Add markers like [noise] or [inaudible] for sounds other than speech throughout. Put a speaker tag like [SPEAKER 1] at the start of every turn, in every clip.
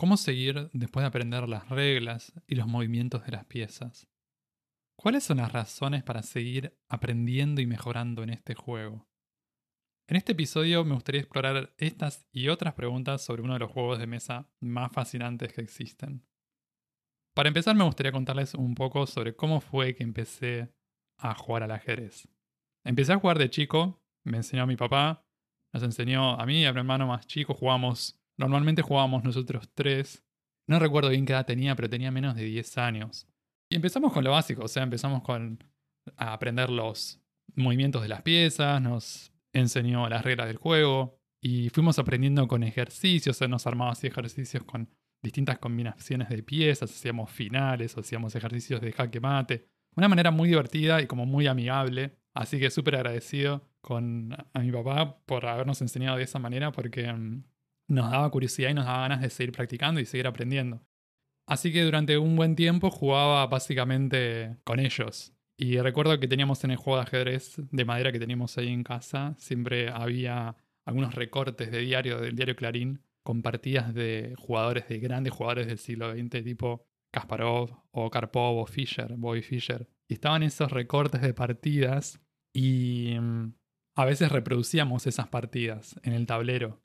[SPEAKER 1] ¿Cómo seguir después de aprender las reglas y los movimientos de las piezas? ¿Cuáles son las razones para seguir aprendiendo y mejorando en este juego? En este episodio me gustaría explorar estas y otras preguntas sobre uno de los juegos de mesa más fascinantes que existen. Para empezar me gustaría contarles un poco sobre cómo fue que empecé a jugar al ajedrez. Empecé a jugar de chico, me enseñó mi papá, nos enseñó a mí y a mi hermano más chico, jugamos Normalmente jugábamos nosotros tres. No recuerdo bien qué edad tenía, pero tenía menos de 10 años. Y empezamos con lo básico, o sea, empezamos con a aprender los movimientos de las piezas, nos enseñó las reglas del juego y fuimos aprendiendo con ejercicios, nos armaba así ejercicios con distintas combinaciones de piezas, hacíamos finales, hacíamos ejercicios de jaque mate. Una manera muy divertida y como muy amigable. Así que súper agradecido con a mi papá por habernos enseñado de esa manera porque mm, nos daba curiosidad y nos daba ganas de seguir practicando y seguir aprendiendo. Así que durante un buen tiempo jugaba básicamente con ellos. Y recuerdo que teníamos en el juego de ajedrez de madera que teníamos ahí en casa, siempre había algunos recortes de diario, del diario Clarín, con partidas de jugadores, de grandes jugadores del siglo XX, tipo Kasparov o Karpov o Fischer, Bobby Fischer. Y estaban esos recortes de partidas y mm, a veces reproducíamos esas partidas en el tablero.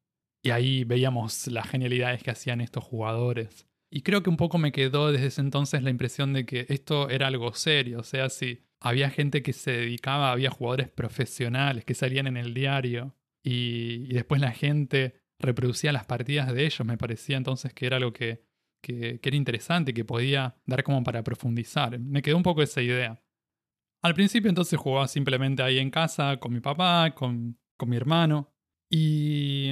[SPEAKER 1] Y ahí veíamos las genialidades que hacían estos jugadores. Y creo que un poco me quedó desde ese entonces la impresión de que esto era algo serio. O sea, si había gente que se dedicaba, había jugadores profesionales que salían en el diario. Y, después la gente reproducía las partidas de ellos. Me parecía entonces que era algo que, que, era interesante, que podía dar como para profundizar. Me quedó un poco esa idea. Al principio entonces jugaba simplemente ahí en casa con mi papá, con, con mi hermano. Y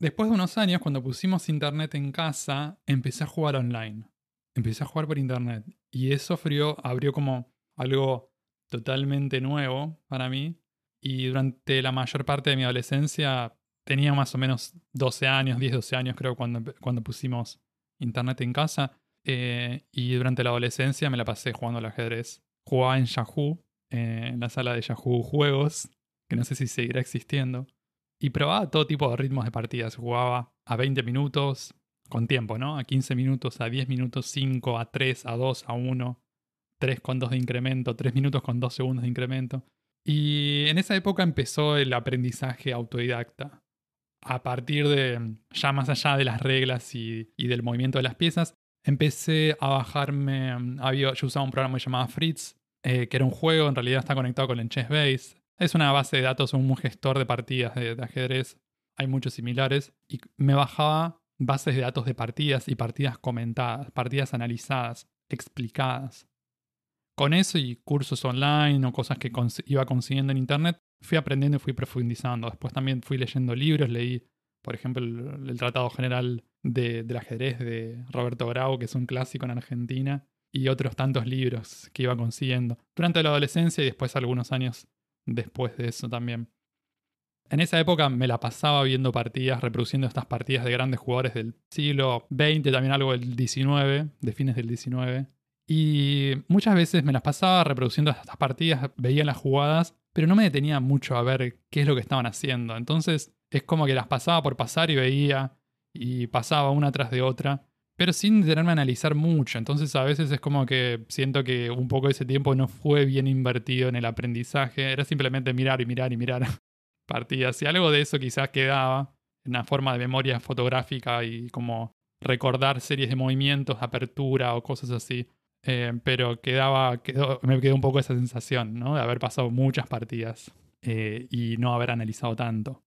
[SPEAKER 1] Después de unos años, cuando pusimos internet en casa, empecé a jugar online. Empecé a jugar por internet. Y eso abrió como algo totalmente nuevo para mí. Y durante la mayor parte de mi adolescencia, tenía más o menos 12 años, 10, 12 años creo, cuando, cuando pusimos internet en casa. Eh, y durante la adolescencia me la pasé jugando al ajedrez. Jugaba en Yahoo, eh, en la sala de Yahoo Juegos, que no sé si seguirá existiendo. Y probaba todo tipo de ritmos de partidas. Jugaba a 20 minutos, con tiempo, ¿no? A 15 minutos, a 10 minutos, 5, a 3, a 2, a 1, 3 con 2 de incremento, 3 minutos con 2 segundos de incremento. Y en esa época empezó el aprendizaje autodidacta. A partir de, ya más allá de las reglas y, del movimiento de las piezas, empecé a bajarme, había, yo usaba un programa llamado Fritz, eh, que era un juego, en realidad está conectado con el Chessbase, es una base de datos, un gestor de partidas de, ajedrez. Hay muchos similares. Y me bajaba bases de datos de partidas y partidas comentadas, partidas analizadas, explicadas. Con eso y cursos online o cosas que iba consiguiendo en internet, fui aprendiendo y fui profundizando. Después también fui leyendo libros, leí, por ejemplo, el, Tratado General del Ajedrez de Roberto Bravo, que es un clásico en Argentina, y otros tantos libros que iba consiguiendo. Durante la adolescencia y después algunos años después de eso también. En esa época me la pasaba viendo partidas, reproduciendo estas partidas de grandes jugadores del siglo XX, también algo del XIX, de fines del XIX. Y muchas veces me las pasaba reproduciendo estas partidas, veía las jugadas, pero no me detenía mucho a ver qué es lo que estaban haciendo. Entonces es como que las pasaba por pasar y veía, y pasaba una tras de otra pero sin tenerme a analizar mucho. Entonces a veces es como que siento que un poco de ese tiempo no fue bien invertido en el aprendizaje, era simplemente mirar y mirar y mirar [laughs] partidas. Y algo de eso quizás quedaba en una forma de memoria fotográfica y como recordar series de movimientos, apertura o cosas así. Eh, pero quedaba, me quedó un poco esa sensación, ¿no? De haber pasado muchas partidas eh, y no haber analizado tanto.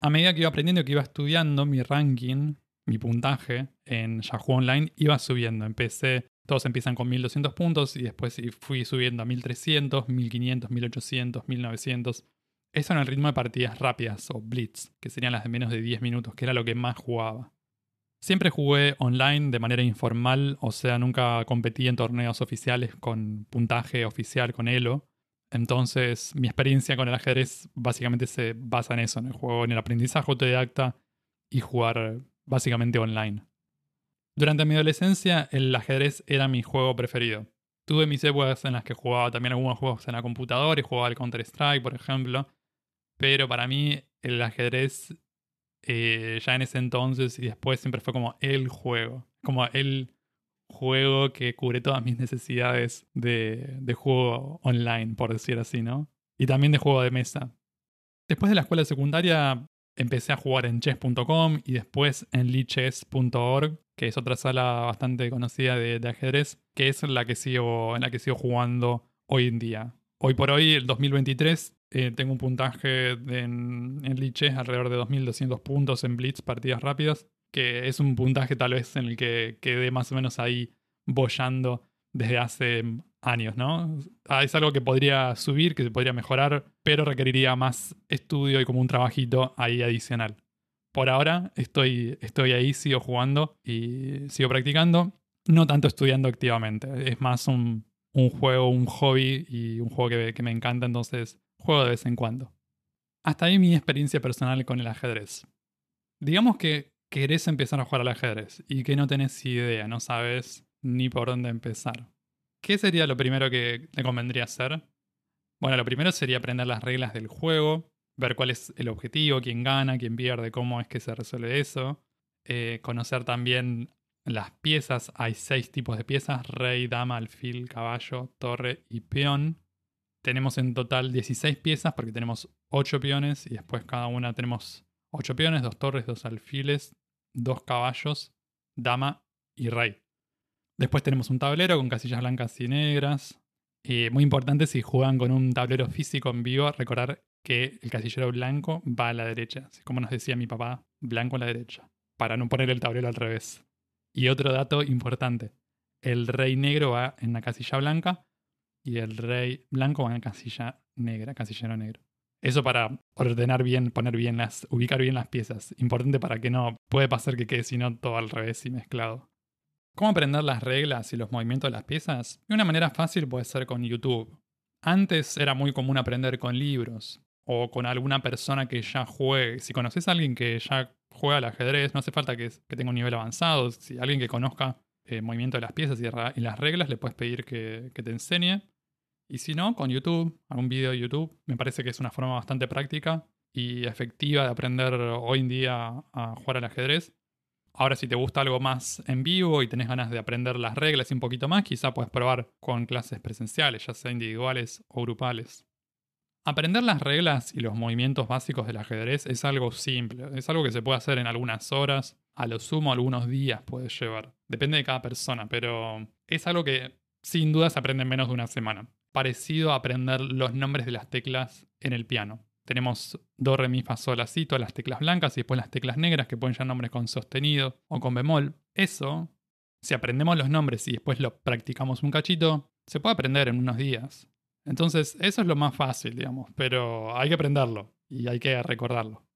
[SPEAKER 1] A medida que iba aprendiendo, que iba estudiando, mi ranking mi puntaje en Yahoo Online iba subiendo. Empecé, todos empiezan con 1200 puntos y después fui subiendo a 1300, 1500, 1800, 1900. Eso en el ritmo de partidas rápidas o blitz, que serían las de menos de 10 minutos, que era lo que más jugaba. Siempre jugué online de manera informal, o sea, nunca competí en torneos oficiales con puntaje oficial con Elo. Entonces, mi experiencia con el ajedrez básicamente se basa en eso, en el juego, en el aprendizaje autodidacta y jugar básicamente online. Durante mi adolescencia, el ajedrez era mi juego preferido. Tuve mis épocas en las que jugaba también algunos juegos en la computadora y jugaba al Counter-Strike, por ejemplo. Pero para mí, el ajedrez eh, ya en ese entonces y después siempre fue como el juego. Como el juego que cubre todas mis necesidades de, de juego online, por decir así, ¿no? Y también de juego de mesa. Después de la escuela secundaria empecé a jugar en chess.com y después en lichess.org, que es otra sala bastante conocida de, ajedrez, que es la que sigo, en la que sigo jugando hoy en día. Hoy por hoy, el 2023, eh, tengo un puntaje en, en Lichess alrededor de 2.200 puntos en Blitz, partidas rápidas, que es un puntaje tal vez en el que quedé más o menos ahí bollando desde hace años, ¿no? Ah, es algo que podría subir, que se podría mejorar, pero requeriría más estudio y como un trabajito ahí adicional. Por ahora estoy, estoy ahí, sigo jugando y sigo practicando, no tanto estudiando activamente, es más un, un juego, un hobby y un juego que, que me encanta, entonces juego de vez en cuando. Hasta ahí mi experiencia personal con el ajedrez. Digamos que querés empezar a jugar al ajedrez y que no tenés idea, no sabes ni por dónde empezar. ¿Qué sería lo primero que te convendría hacer? Bueno, lo primero sería aprender las reglas del juego, ver cuál es el objetivo, quién gana, quién pierde, cómo es que se resuelve eso. Eh, conocer también las piezas. Hay seis tipos de piezas, rey, dama, alfil, caballo, torre y peón. Tenemos en total 16 piezas porque tenemos 8 peones y después cada una tenemos 8 peones, 2 torres, 2 alfiles, 2 caballos, dama y rey. Después tenemos un tablero con casillas blancas y negras. Y muy importante si juegan con un tablero físico en vivo, recordar que el casillero blanco va a la derecha, como nos decía mi papá, blanco a la derecha, para no poner el tablero al revés. Y otro dato importante, el rey negro va en la casilla blanca y el rey blanco va en casilla negra, casillero negro. Eso para ordenar bien, poner bien las, ubicar bien las piezas. Importante para que no puede pasar que quede sino todo al revés y mezclado. ¿Cómo aprender las reglas y los movimientos de las piezas? De una manera fácil puede ser con YouTube. Antes era muy común aprender con libros o con alguna persona que ya juegue. Si conoces a alguien que ya juega al ajedrez, no hace falta que, tenga un nivel avanzado. Si alguien que conozca el eh, movimiento de las piezas y, las reglas, le puedes pedir que, te enseñe. Y si no, con YouTube, algún video de YouTube, me parece que es una forma bastante práctica y efectiva de aprender hoy en día a jugar al ajedrez. Ahora, si te gusta algo más en vivo y tenés ganas de aprender las reglas y un poquito más, quizá puedes probar con clases presenciales, ya sea individuales o grupales. Aprender las reglas y los movimientos básicos del ajedrez es algo simple, es algo que se puede hacer en algunas horas, a lo sumo algunos días puede llevar. Depende de cada persona, pero es algo que sin duda se aprende en menos de una semana. Parecido a aprender los nombres de las teclas en el piano. Tenemos do, re, mi, fa, sol, todas las teclas blancas y después las teclas negras que pueden llevar nombres con sostenido o con bemol. Eso, si aprendemos los nombres y después lo practicamos un cachito, se puede aprender en unos días. Entonces, eso es lo más fácil, digamos, pero hay que aprenderlo y hay que recordarlo.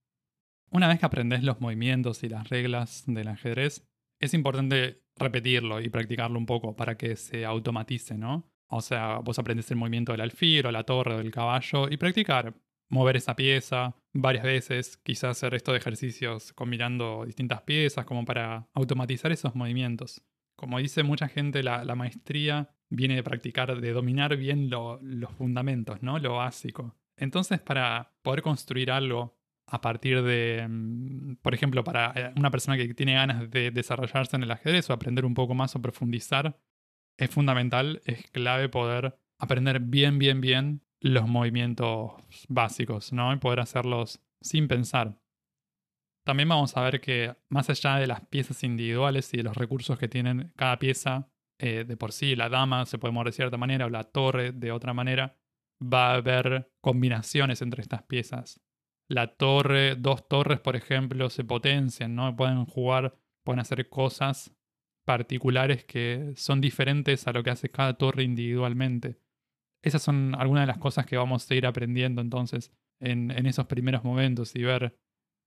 [SPEAKER 1] Una vez que aprendes los movimientos y las reglas del ajedrez, es importante repetirlo y practicarlo un poco para que se automatice, ¿no? O sea, vos aprendes el movimiento del alfil o la torre o del caballo y practicar, mover esa pieza varias veces, quizás hacer estos ejercicios combinando distintas piezas como para automatizar esos movimientos. Como dice mucha gente, la, maestría viene de practicar, de dominar bien los fundamentos, ¿no? Lo básico. Entonces, para poder construir algo a partir de, mm, por ejemplo, para eh, una persona que tiene ganas de desarrollarse en el ajedrez o aprender un poco más o profundizar, es fundamental, es clave poder aprender bien, bien, bien los movimientos básicos, ¿no? Y poder hacerlos sin pensar. También vamos a ver que más allá de las piezas individuales y de los recursos que tienen cada pieza, eh, de por sí la dama se puede mover de cierta manera o la torre de otra manera, va a haber combinaciones entre estas piezas. La torre, dos torres, por ejemplo, se potencian, ¿no? Pueden jugar, pueden hacer cosas particulares que son diferentes a lo que hace cada torre individualmente. Esas son algunas de las cosas que vamos a ir aprendiendo entonces en, esos primeros momentos y ver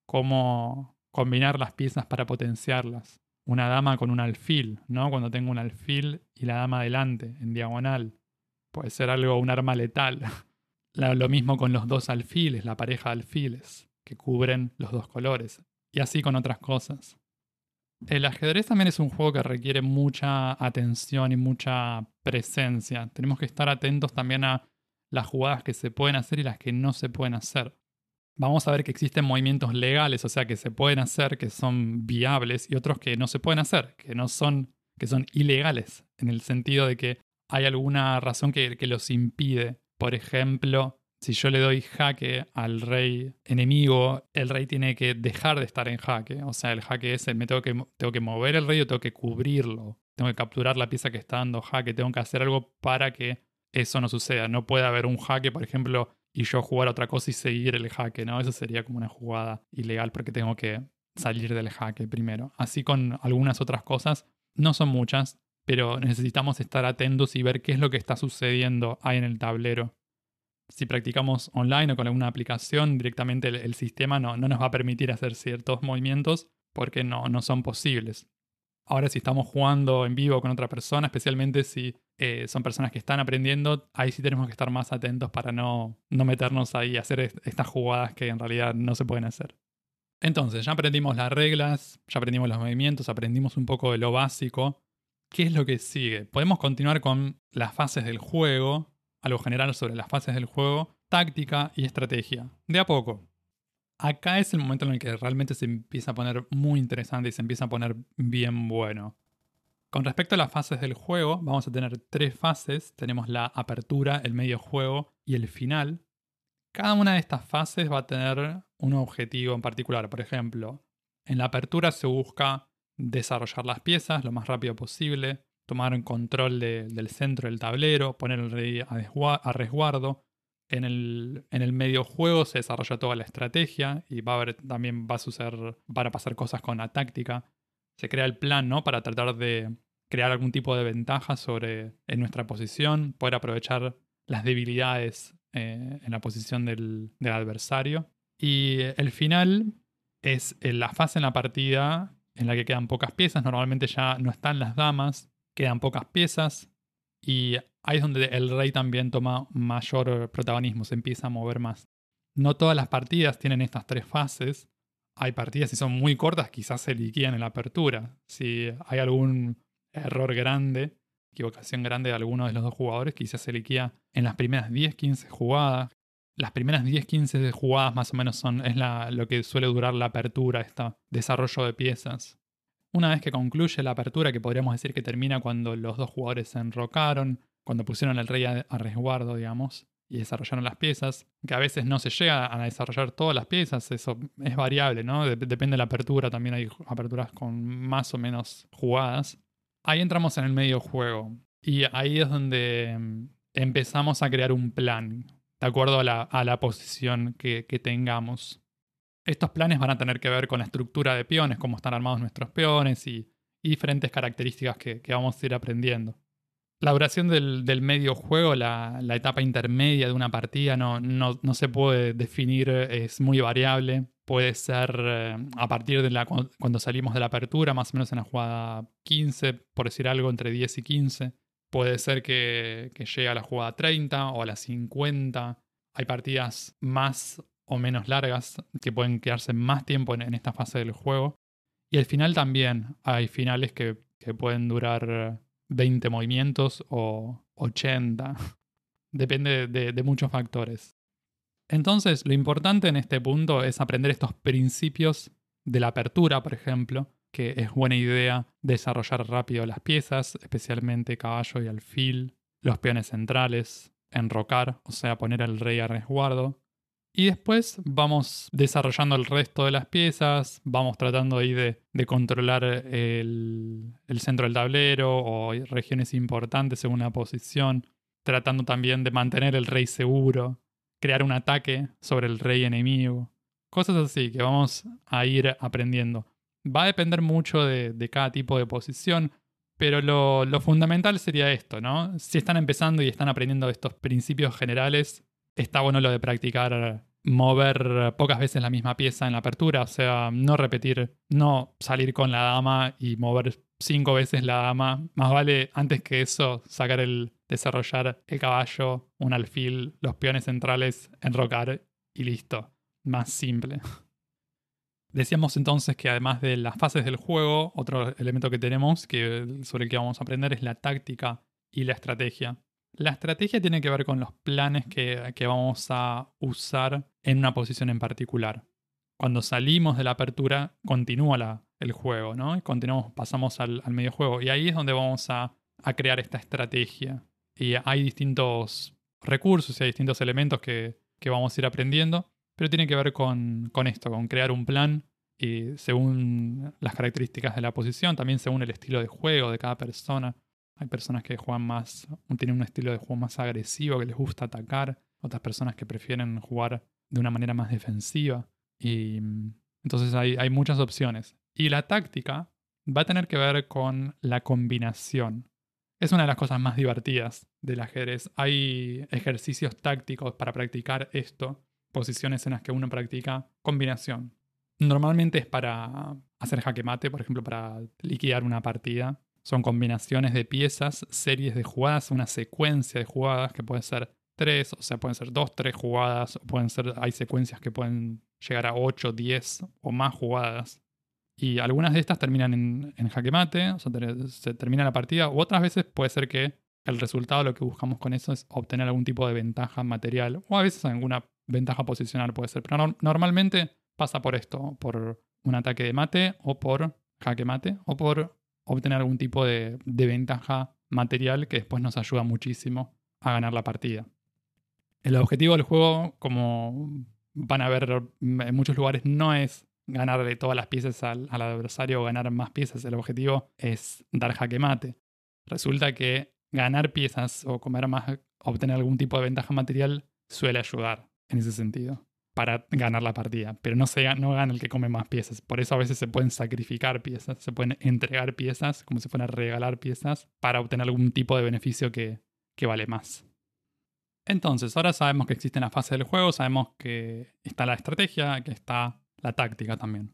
[SPEAKER 1] cómo combinar las piezas para potenciarlas. una dama con un alfil, ¿no? Cuando tengo un alfil y la dama adelante, en diagonal. Puede ser algo, un arma letal. [laughs] Lo mismo con los dos alfiles, la pareja de alfiles, que cubren los dos colores. Y así con otras cosas. El ajedrez también es un juego que requiere mucha atención y mucha presencia. Tenemos que estar atentos también a las jugadas que se pueden hacer y las que no se pueden hacer. Vamos a ver que existen movimientos legales, o sea, que se pueden hacer, que son viables, y otros que no se pueden hacer, que no son, que son ilegales, en el sentido de que hay alguna razón que, los impide. Por ejemplo, si yo le doy jaque al rey enemigo, el rey tiene que dejar de estar en jaque. O sea, el jaque es, me tengo que, tengo que mover el rey o tengo que cubrirlo. Tengo que capturar la pieza que está dando jaque. Tengo que hacer algo para que eso no suceda. No puede haber un jaque, por ejemplo, y yo jugar otra cosa y seguir el jaque, ¿no? Eso sería como una jugada ilegal porque tengo que salir del jaque primero. Así con algunas otras cosas, no son muchas, pero necesitamos estar atentos y ver qué es lo que está sucediendo ahí en el tablero si practicamos online o con alguna aplicación, directamente el, sistema no, nos va a permitir hacer ciertos movimientos porque no, no son posibles. Ahora si estamos jugando en vivo con otra persona, especialmente si eh, son personas que están aprendiendo, ahí sí tenemos que estar más atentos para no, no meternos ahí y hacer estas jugadas que en realidad no se pueden hacer. Entonces, ya aprendimos las reglas, ya aprendimos los movimientos, aprendimos un poco de lo básico. ¿Qué es lo que sigue? Podemos continuar con las fases del juego, algo general sobre las fases del juego, táctica y estrategia. De a poco. Acá es el momento en el que realmente se empieza a poner muy interesante y se empieza a poner bien bueno. Con respecto a las fases del juego, vamos a tener tres fases. Tenemos la apertura, el medio juego y el final. Cada una de estas fases va a tener un objetivo en particular. Por ejemplo, en la apertura se busca desarrollar las piezas lo más rápido posible, tomar control del centro del tablero, poner el rey a, resguardo. En el, en el medio juego se desarrolla toda la estrategia y va a haber, también va a suceder, van a pasar cosas con la táctica. Se crea el plan, ¿no? Para tratar de crear algún tipo de ventaja sobre en nuestra posición, poder aprovechar las debilidades eh, en la posición del, del adversario. Y el final es la fase en la partida en la que quedan pocas piezas. Normalmente ya no están las damas, quedan pocas piezas y ahí es donde el rey también toma mayor protagonismo, se empieza a mover más. No todas las partidas tienen estas tres fases. Hay partidas, si son muy cortas, quizás se liquidan en la apertura. Si hay algún error grande, equivocación grande de alguno de los dos jugadores, quizás se liquida en las primeras 10-15 jugadas. Las primeras 10-15 jugadas más o menos son, es lo que suele durar la apertura, este desarrollo de piezas. Una vez que concluye la apertura, que podríamos decir que termina cuando los dos jugadores se enrocaron, cuando pusieron al rey a, resguardo, digamos, y desarrollaron las piezas, que a veces no se llega a desarrollar todas las piezas, eso es variable, ¿no? depende de la apertura, también hay aperturas con más o menos jugadas. Ahí entramos en el medio juego y ahí es donde mm, empezamos a crear un plan, de acuerdo a la, posición que tengamos. Estos planes van a tener que ver con la estructura de peones, cómo están armados nuestros peones y, diferentes características que, vamos a ir aprendiendo. La duración del, medio juego, la, etapa intermedia de una partida, no, se puede definir, es muy variable. Puede ser eh, a partir de la, cuando salimos de la apertura, más o menos en la jugada 15, por decir algo, entre 10 y 15. Puede ser que, llegue a la jugada 30 o a la 50. Hay partidas más o menos largas, que pueden quedarse más tiempo en, esta fase del juego. Y al final también hay finales que, pueden durar 20 movimientos o 80. [laughs] Depende de, muchos factores. Entonces, lo importante en este punto es aprender estos principios de la apertura, por ejemplo, que es buena idea desarrollar rápido las piezas, especialmente caballo y alfil, los peones centrales, enrocar, o sea, poner al rey a resguardo, y después vamos desarrollando el resto de las piezas, vamos tratando ahí de, controlar el, centro del tablero o regiones importantes según la posición, tratando también de mantener el rey seguro, crear un ataque sobre el rey enemigo, cosas así que vamos a ir aprendiendo. Va a depender mucho de, cada tipo de posición, pero lo, lo, fundamental sería esto, ¿no? Si están empezando y están aprendiendo estos principios generales, está bueno lo de practicar mover pocas veces la misma pieza en la apertura, o sea, no repetir, no salir con la dama y mover cinco veces la dama. Más vale antes que eso sacar el desarrollar el caballo, un alfil, los peones centrales, enrocar y listo. Más simple. Decíamos entonces que además de las fases del juego, otro elemento que tenemos que, sobre el que vamos a aprender es la táctica y la estrategia. La estrategia tiene que ver con los planes que, vamos a usar en una posición en particular. Cuando salimos de la apertura, continúa el juego, ¿no? Y continuamos, pasamos al, medio juego. Y ahí es donde vamos a, crear esta estrategia. Y hay distintos recursos y hay distintos elementos que, vamos a ir aprendiendo, pero tiene que ver con, con esto, con crear un plan y según las características de la posición, también según el estilo de juego de cada persona. Hay personas que juegan más, tienen un estilo de juego más agresivo, que les gusta atacar, otras personas que prefieren jugar de una manera más defensiva. Y mm, entonces hay, hay muchas opciones. Y la táctica va a tener que ver con la combinación. Es una de las cosas más divertidas del ajedrez. Hay ejercicios tácticos para practicar esto, posiciones en las que uno practica combinación. Normalmente es para hacer jaque mate, por ejemplo, para liquidar una partida. Son combinaciones de piezas, series de jugadas, una secuencia de jugadas que puede ser tres, o sea, pueden ser dos, tres jugadas, o pueden ser, hay secuencias que pueden llegar a ocho, diez o más jugadas. Y algunas de estas terminan en, jaque mate, o sea, se termina la partida, u otras veces puede ser que el resultado, lo que buscamos con eso es obtener algún tipo de ventaja material, o a veces alguna ventaja posicional puede ser. Pero normalmente pasa por esto, por un ataque de mate, o por jaque mate, o por obtener algún tipo de, ventaja material que después nos ayuda muchísimo a ganar la partida. El objetivo del juego, como van a ver en muchos lugares, no es ganarle todas las piezas al, adversario o ganar más piezas. El objetivo es dar jaque mate. Resulta que ganar piezas o comer más, obtener algún tipo de ventaja material suele ayudar en ese sentido para ganar la partida, pero no, se, no gana el que come más piezas. Por eso a veces se pueden sacrificar piezas, se pueden entregar piezas, como si fueran regalar piezas, para obtener algún tipo de beneficio que, que vale más. Entonces, ahora sabemos que existe la fase del juego, sabemos que está la estrategia, que está la táctica también.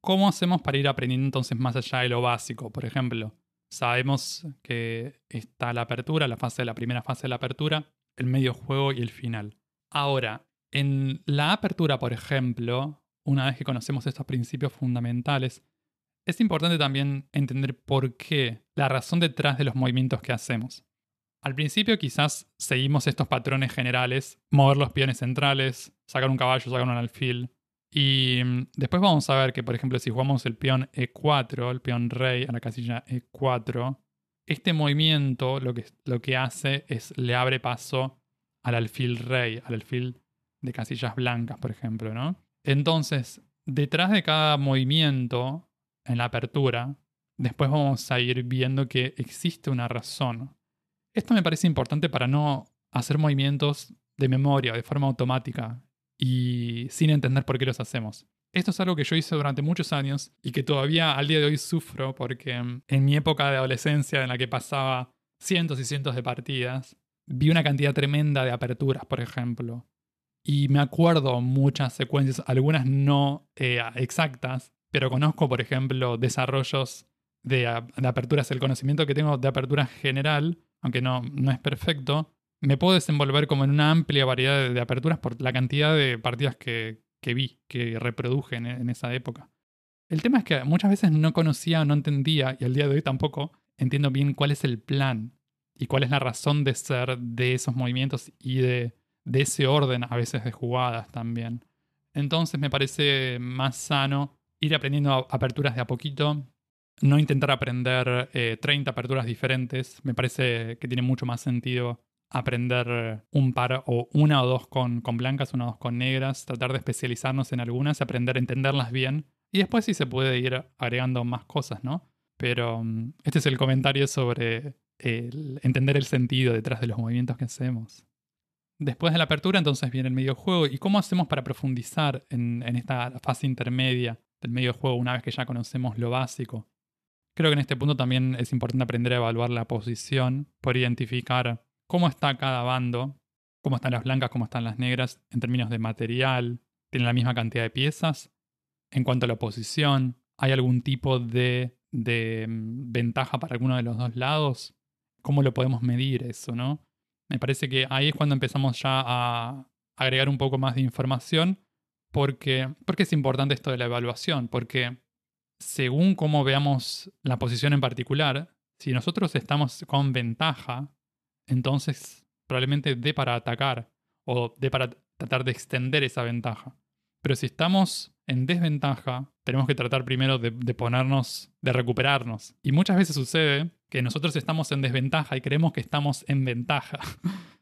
[SPEAKER 1] ¿Cómo hacemos para ir aprendiendo entonces más allá de lo básico? Por ejemplo, sabemos que está la apertura, la fase de la primera fase de la apertura, el medio juego y el final. Ahora, en la apertura, por ejemplo, una vez que conocemos estos principios fundamentales, es importante también entender por qué, la razón detrás de los movimientos que hacemos. Al principio quizás seguimos estos patrones generales, mover los peones centrales, sacar un caballo, sacar un alfil. Y mm, después vamos a ver que, por ejemplo, si jugamos el peón E4, el peón rey a la casilla E4, este movimiento lo que, lo que hace es le abre paso al alfil rey, al alfil de casillas blancas, por ejemplo, ¿no? Entonces, detrás de cada movimiento en la apertura, después vamos a ir viendo que existe una razón. Esto me parece importante para no hacer movimientos de memoria, de forma automática, y sin entender por qué los hacemos. Esto es algo que yo hice durante muchos años y que todavía al día de hoy sufro porque en mi época de adolescencia en la que pasaba cientos y cientos de partidas, vi una cantidad tremenda de aperturas, por ejemplo. Y me acuerdo muchas secuencias, algunas no eh, exactas, pero conozco, por ejemplo, desarrollos de, aperturas. El conocimiento que tengo de apertura general, aunque no, no es perfecto, me puedo desenvolver como en una amplia variedad de, aperturas por la cantidad de partidas que, vi, que reproduje en, en, esa época. El tema es que muchas veces no conocía, no entendía, y al día de hoy tampoco entiendo bien cuál es el plan y cuál es la razón de ser de esos movimientos y de de ese orden a veces de jugadas también. Entonces me parece más sano ir aprendiendo aperturas de a poquito, no intentar aprender 30 eh, aperturas diferentes. Me parece que tiene mucho más sentido aprender un par o una o dos con, con blancas, una o dos con negras, tratar de especializarnos en algunas, aprender a entenderlas bien y después sí se puede ir agregando más cosas, ¿no? Pero mm, este es el comentario sobre entender el sentido detrás de los movimientos que hacemos. Después de la apertura, entonces viene el medio juego. ¿Y cómo hacemos para profundizar en, esta fase intermedia del medio juego una vez que ya conocemos lo básico? Creo que en este punto también es importante aprender a evaluar la posición por identificar cómo está cada bando, cómo están las blancas, cómo están las negras en términos de material, tienen la misma cantidad de piezas. En cuanto a la oposición, ¿hay algún tipo de, de mm, ventaja para alguno de los dos lados? ¿Cómo lo podemos medir eso, no? Me parece que ahí es cuando empezamos ya a agregar un poco más de información, porque, porque es importante esto de la evaluación, porque según cómo veamos la posición en particular, si nosotros estamos con ventaja, entonces probablemente dé para atacar o dé para tratar de extender esa ventaja. Pero si estamos en desventaja, tenemos que tratar primero de, ponernos, de recuperarnos. Y muchas veces sucede que nosotros estamos en desventaja y creemos que estamos en ventaja. [laughs]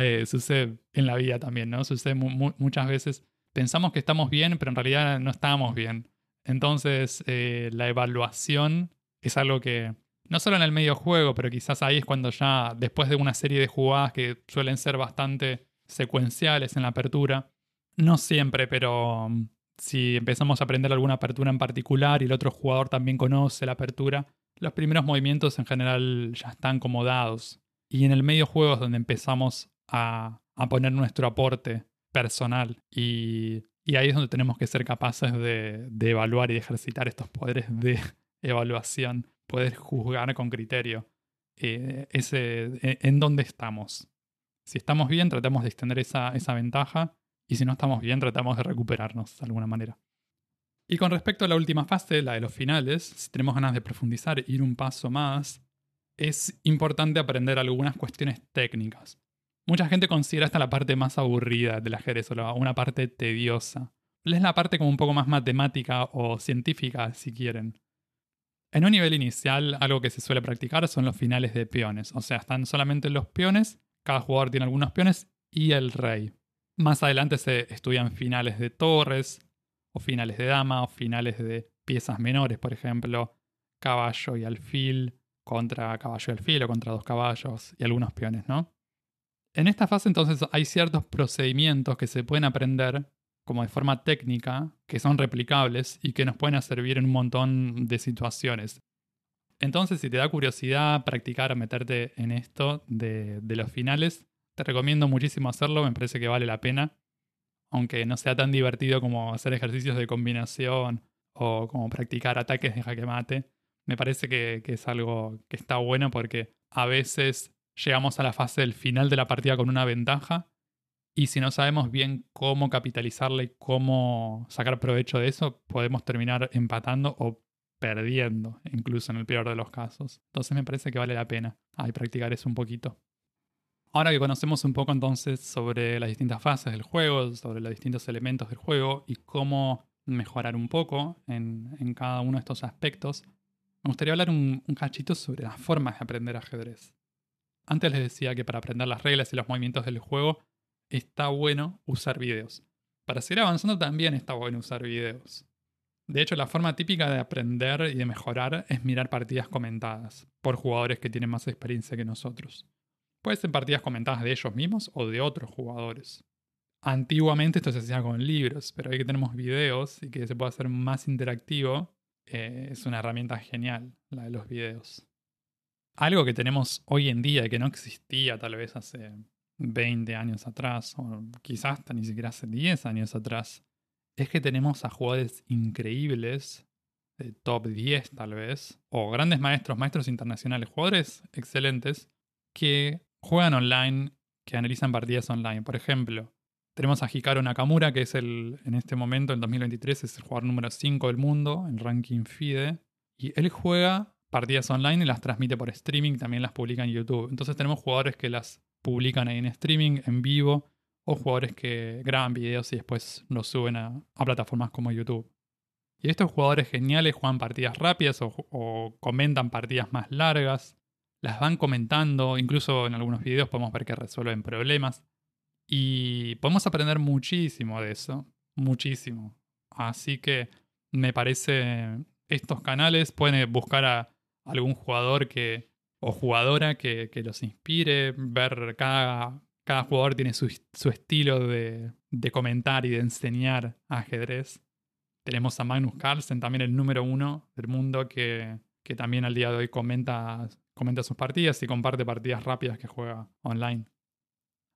[SPEAKER 1] Eh, sucede en la vida también, ¿no? Sucede muchas veces. Pensamos que estamos bien, pero en realidad no estamos bien. Entonces, eh, la evaluación es algo que, no solo en el medio juego, pero quizás ahí es cuando ya, después de una serie de jugadas que suelen ser bastante secuenciales en la apertura, no siempre, pero mm, si empezamos a aprender alguna apertura en particular y el otro jugador también conoce la apertura, los primeros movimientos en general ya están como dados. Y en el medio juego es donde empezamos a, poner nuestro aporte personal. Y, ahí es donde tenemos que ser capaces de, evaluar y ejercitar estos poderes de [laughs] evaluación, poder juzgar con criterio eh, ese, e, en dónde estamos. Si estamos bien, tratamos de extender esa, esa ventaja y si no estamos bien, tratamos de recuperarnos de alguna manera. Y con respecto a la última fase, la de los finales, si tenemos ganas de profundizar ir un paso más, es importante aprender algunas cuestiones técnicas. Mucha gente considera esta la parte más aburrida del ajedrez o una parte tediosa. Es la parte como un poco más matemática o científica, si quieren. En un nivel inicial, algo que se suele practicar son los finales de peones. O sea, están solamente los peones, cada jugador tiene algunos peones y el rey. Más adelante se estudian finales de torres, o finales de dama, o finales de piezas menores, por ejemplo, caballo y alfil contra caballo y alfil, o contra dos caballos y algunos peones, ¿no? En esta fase entonces hay ciertos procedimientos que se pueden aprender como de forma técnica, que son replicables y que nos pueden servir en un montón de situaciones. Entonces, si te da curiosidad practicar, meterte en esto de los finales, te recomiendo muchísimo hacerlo, me parece que vale la pena. Aunque no sea tan divertido como hacer ejercicios de combinación o como practicar ataques de jaque mate. Me parece que, es algo que está bueno porque a veces llegamos a la fase del final de la partida con una ventaja y si no sabemos bien cómo capitalizarla y cómo sacar provecho de eso, podemos terminar empatando o perdiendo, incluso en el peor de los casos. Entonces me parece que vale la pena practicar eso un poquito. Ahora que conocemos un poco entonces sobre las distintas fases del juego, sobre los distintos elementos del juego y cómo mejorar un poco en, cada uno de estos aspectos, me gustaría hablar un, un, cachito sobre las formas de aprender ajedrez. Antes les decía que para aprender las reglas y los movimientos del juego está bueno usar videos. Para seguir avanzando también está bueno usar videos. De hecho, la forma típica de aprender y de mejorar es mirar partidas comentadas por jugadores que tienen más experiencia que nosotros. Puede ser partidas comentadas de ellos mismos o de otros jugadores. Antiguamente esto se hacía con libros, pero hoy que tenemos videos y que se puede hacer más interactivo, eh, es una herramienta genial la de los videos. Algo que tenemos hoy en día y que no existía tal vez hace 20 años atrás, o quizás hasta ni siquiera hace 10 años atrás, es que tenemos a jugadores increíbles, de top 10 tal vez, o grandes maestros, maestros internacionales, jugadores excelentes, que juegan online, que analizan partidas online. Por ejemplo, tenemos a Hikaru Nakamura, que es el, en este momento, en 2023, es el jugador número 5 del mundo en ranking FIDE. Y él juega partidas online y las transmite por streaming, también las publica en YouTube. Entonces tenemos jugadores que las publican ahí en streaming, en vivo, o jugadores que graban videos y después los suben a, plataformas como YouTube. Y estos jugadores geniales juegan partidas rápidas o comentan partidas más largas las van comentando, incluso en algunos videos podemos ver que resuelven problemas. Y podemos aprender muchísimo de eso, muchísimo. Así que me parece, estos canales pueden buscar a algún jugador que, o jugadora que, los inspire, ver cada, cada jugador tiene su, estilo de, de, comentar y de enseñar ajedrez. Tenemos a Magnus Carlsen, también el número uno del mundo, que, que también al día de hoy comenta comenta sus partidas y comparte partidas rápidas que juega online.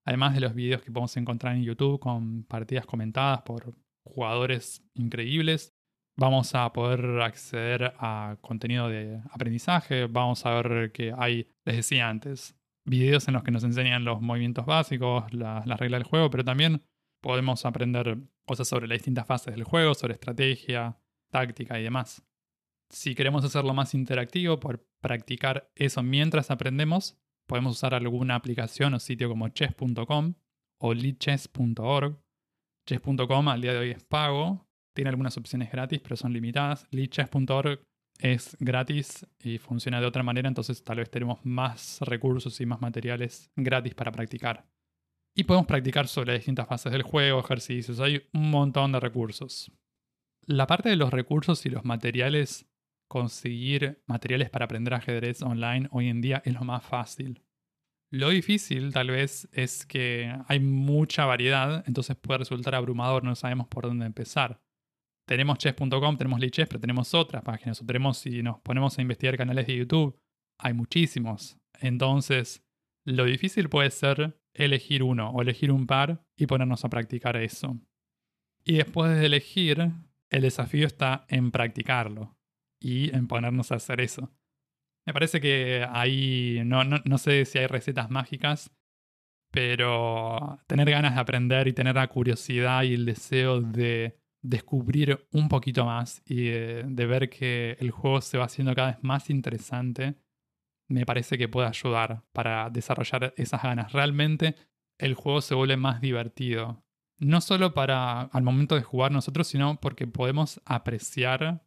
[SPEAKER 1] además de los videos que podemos encontrar en YouTube con partidas comentadas por jugadores increíbles, vamos a poder acceder a contenido de aprendizaje, vamos a ver que hay, les decía antes, videos en los que nos enseñan los movimientos básicos, las reglas del juego, pero también podemos aprender cosas sobre las distintas fases del juego, sobre estrategia, táctica y demás. Si queremos hacerlo más interactivo, por practicar eso mientras aprendemos, podemos usar alguna aplicación o sitio como chess.com o lichess.org. Chess.com al día de hoy es pago, tiene algunas opciones gratis, pero son limitadas. Lichess.org es gratis y funciona de otra manera, entonces tal vez tenemos más recursos y más materiales gratis para practicar. Y podemos practicar sobre distintas fases del juego, ejercicios, hay un montón de recursos. La parte de los recursos y los materiales, conseguir materiales para aprender ajedrez online hoy en día es lo más fácil. Lo difícil tal vez es que hay mucha variedad, entonces puede resultar abrumador, no sabemos por dónde empezar. Tenemos chess.com, tenemos Lichess, pero tenemos otras páginas. O tenemos, si nos ponemos a investigar canales de YouTube, hay muchísimos. Entonces, lo difícil puede ser elegir uno o elegir un par y ponernos a practicar eso. Y después de elegir, el desafío está en practicarlo y en ponernos a hacer eso. Me parece que ahí, no, no, sé si hay recetas mágicas, pero tener ganas de aprender y tener la curiosidad y el deseo de descubrir un poquito más y de, de, ver que el juego se va haciendo cada vez más interesante, me parece que puede ayudar para desarrollar esas ganas. Realmente el juego se vuelve más divertido. No solo para al momento de jugar nosotros, sino porque podemos apreciar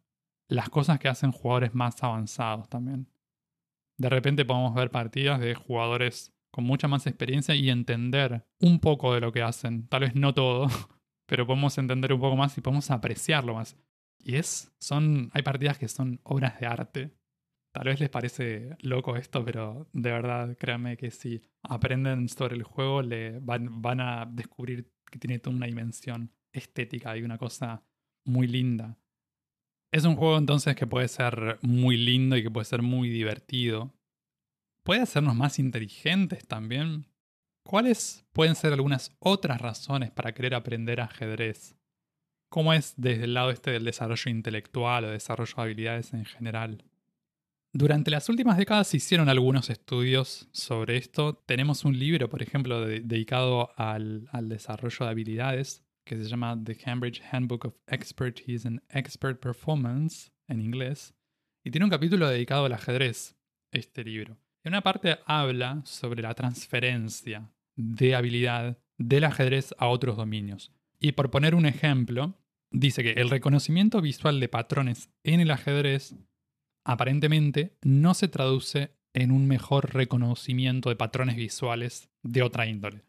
[SPEAKER 1] las cosas que hacen jugadores más avanzados también. De repente podemos ver partidas de jugadores con mucha más experiencia y entender un poco de lo que hacen. Tal vez no todo, [laughs] pero podemos entender un poco más y podemos apreciarlo más. Y es, son, hay partidas que son obras de arte. Tal vez les parece loco esto, pero de verdad, créanme que si aprenden sobre el juego, le van, van a descubrir que tiene toda una dimensión estética y una cosa muy linda. Es un juego entonces que puede ser muy lindo y que puede ser muy divertido. Puede hacernos más inteligentes también. ¿Cuáles pueden ser algunas otras razones para querer aprender ajedrez? ¿Cómo es desde el lado este del desarrollo intelectual o desarrollo de habilidades en general? Durante las últimas décadas se hicieron algunos estudios sobre esto. Tenemos un libro, por ejemplo, dedicado al, al desarrollo de habilidades que se llama The Cambridge Handbook of Expertise and Expert Performance en inglés. Y tiene un capítulo dedicado al ajedrez, este libro. En una parte habla sobre la transferencia de habilidad del ajedrez a otros dominios. Y por poner un ejemplo, dice que el reconocimiento visual de patrones en el ajedrez aparentemente no se traduce en un mejor reconocimiento de patrones visuales de otra índole.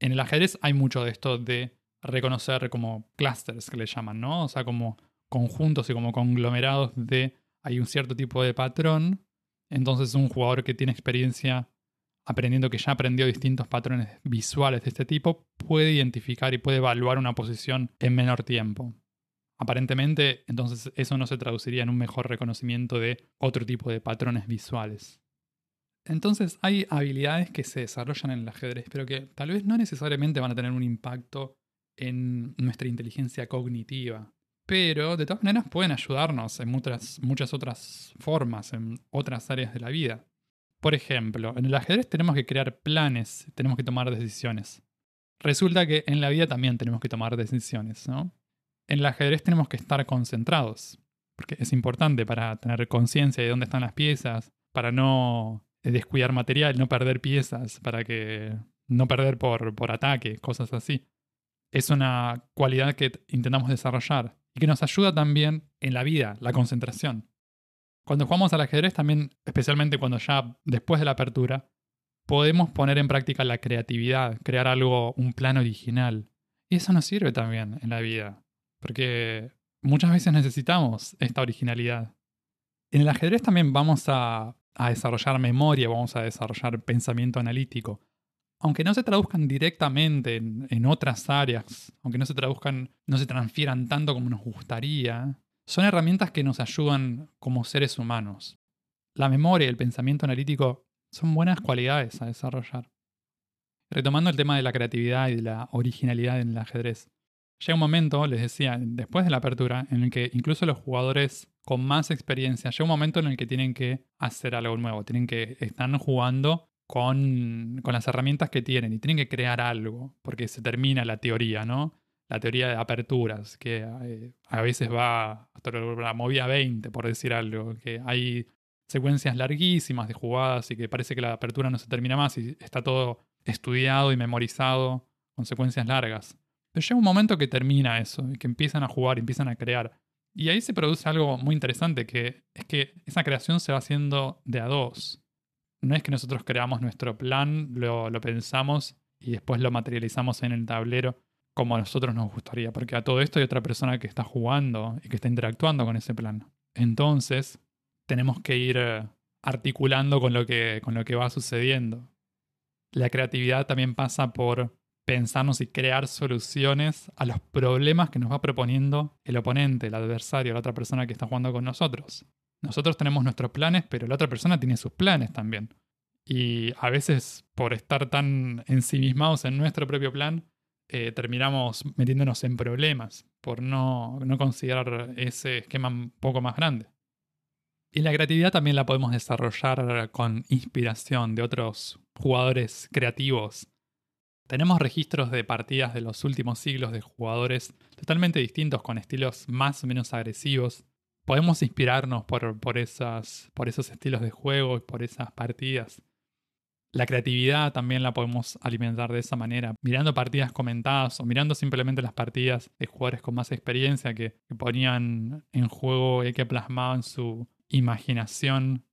[SPEAKER 1] En el ajedrez hay mucho de esto de reconocer como clusters que le llaman, ¿no? O sea, como conjuntos y como conglomerados de hay un cierto tipo de patrón. Entonces un jugador que tiene experiencia aprendiendo que ya aprendió distintos patrones visuales de este tipo, puede identificar y puede evaluar una posición en menor tiempo. Aparentemente, entonces eso no se traduciría en un mejor reconocimiento de otro tipo de patrones visuales. Entonces hay habilidades que se desarrollan en el ajedrez, pero que tal vez no necesariamente van a tener un impacto en nuestra inteligencia cognitiva. Pero de todas maneras pueden ayudarnos en muchas, otras formas, en otras áreas de la vida. Por ejemplo, en el ajedrez tenemos que crear planes, tenemos que tomar decisiones. Resulta que en la vida también tenemos que tomar decisiones, ¿no? En el ajedrez tenemos que estar concentrados, porque es importante para tener conciencia de dónde están las piezas, para no descuidar material, no perder piezas, para que no perder por, por ataque, cosas así. Es una cualidad que intentamos desarrollar y que nos ayuda también en la vida, la concentración. Cuando jugamos al ajedrez también, especialmente cuando ya después de la apertura, podemos poner en práctica la creatividad, crear algo, un plan original. Y eso nos sirve también en la vida, porque muchas veces necesitamos esta originalidad. En el ajedrez también vamos a, desarrollar memoria, vamos a desarrollar pensamiento analítico. Aunque no se traduzcan directamente en, otras áreas, aunque no se traduzcan, no se transfieran tanto como nos gustaría, son herramientas que nos ayudan como seres humanos. La memoria y el pensamiento analítico son buenas cualidades a desarrollar. Retomando el tema de la creatividad y de la originalidad en el ajedrez. Llega un momento, les decía, después de la apertura, en el que incluso los jugadores con más experiencia, llega un momento en el que tienen que hacer algo nuevo, tienen que estar jugando con, con las herramientas que tienen y tienen que crear algo, porque se termina la teoría, ¿no? La teoría de aperturas, que eh, a veces va hasta la movida 20, por decir algo, que hay secuencias larguísimas de jugadas y que parece que la apertura no se termina más y está todo estudiado y memorizado con secuencias largas. Pero llega un momento que termina eso, y que empiezan a jugar, empiezan a crear. Y ahí se produce algo muy interesante, que es que esa creación se va haciendo de a dos. No es que nosotros creamos nuestro plan, lo, lo pensamos y después lo materializamos en el tablero como a nosotros nos gustaría, porque a todo esto hay otra persona que está jugando y que está interactuando con ese plan. Entonces, tenemos que ir eh, articulando con lo que, con lo que va sucediendo. La creatividad también pasa por pensarnos y crear soluciones a los problemas que nos va proponiendo el oponente, el adversario, la otra persona que está jugando con nosotros. Nosotros tenemos nuestros planes, pero la otra persona tiene sus planes también. Y a veces, por estar tan ensimismados en nuestro propio plan, eh, terminamos metiéndonos en problemas por no, no considerar ese esquema un poco más grande. Y la creatividad también la podemos desarrollar con inspiración de otros jugadores creativos tenemos registros de partidas de los últimos siglos de jugadores totalmente distintos con estilos más o menos agresivos. Podemos inspirarnos por, por, esas, por esos estilos de juego y por esas partidas. La creatividad también la podemos alimentar de esa manera, mirando partidas comentadas o mirando simplemente las partidas de jugadores con más experiencia que, que ponían en juego y que plasmaban su imaginación.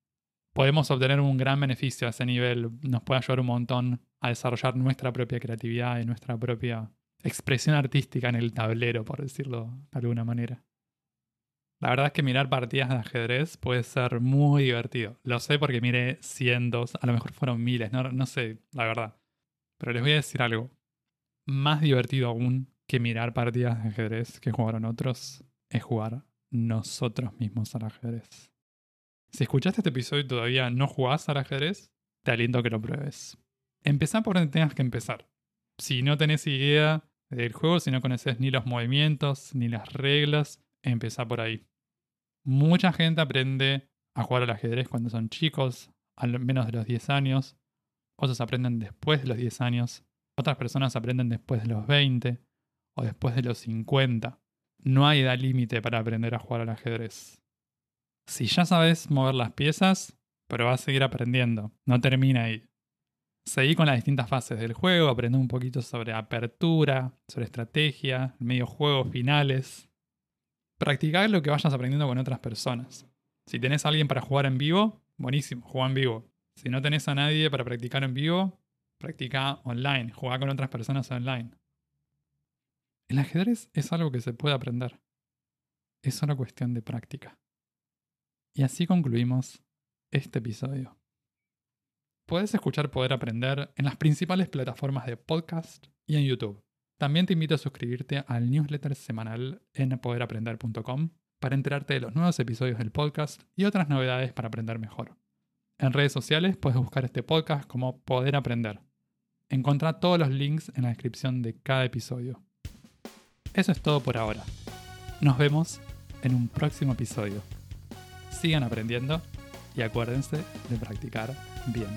[SPEAKER 1] Podemos obtener un gran beneficio a ese nivel, nos puede ayudar un montón a desarrollar nuestra propia creatividad y nuestra propia expresión artística en el tablero, por decirlo de alguna manera. La verdad es que mirar partidas de ajedrez puede ser muy divertido. Lo sé porque miré cientos, a lo mejor fueron miles, no, no sé, la verdad. Pero les voy a decir algo. Más divertido aún que mirar partidas de ajedrez que jugaron otros es jugar nosotros mismos al ajedrez. Si escuchaste este episodio y todavía no jugás al ajedrez, te aliento a que lo pruebes. Empezá por donde tengas que empezar. Si no tenés idea del juego, si no conoces ni los movimientos, ni las reglas, empezá por ahí. Mucha gente aprende a jugar al ajedrez cuando son chicos, al menos de los 10 años. Otros aprenden después de los 10 años. Otras personas aprenden después de los 20 o después de los 50. No hay edad límite para aprender a jugar al ajedrez. Si ya sabes mover las piezas, pero vas a seguir aprendiendo. No termina ahí. Seguí con las distintas fases del juego, aprendí un poquito sobre apertura, sobre estrategia, medio juego, finales. Practicar lo que vayas aprendiendo con otras personas. Si tenés a alguien para jugar en vivo, buenísimo, juega en vivo. Si no tenés a nadie para practicar en vivo, practica online, juega con otras personas online. El ajedrez es algo que se puede aprender. Es una cuestión de práctica. Y así concluimos este episodio. Puedes escuchar Poder Aprender en las principales plataformas de podcast y en YouTube. También te invito a suscribirte al newsletter semanal en poderaprender.com para enterarte de los nuevos episodios del podcast y otras novedades para aprender mejor. En redes sociales puedes buscar este podcast como Poder Aprender. Encontrá todos los links en la descripción de cada episodio. Eso es todo por ahora. Nos vemos en un próximo episodio. Sigan aprendiendo y acuérdense de practicar bien.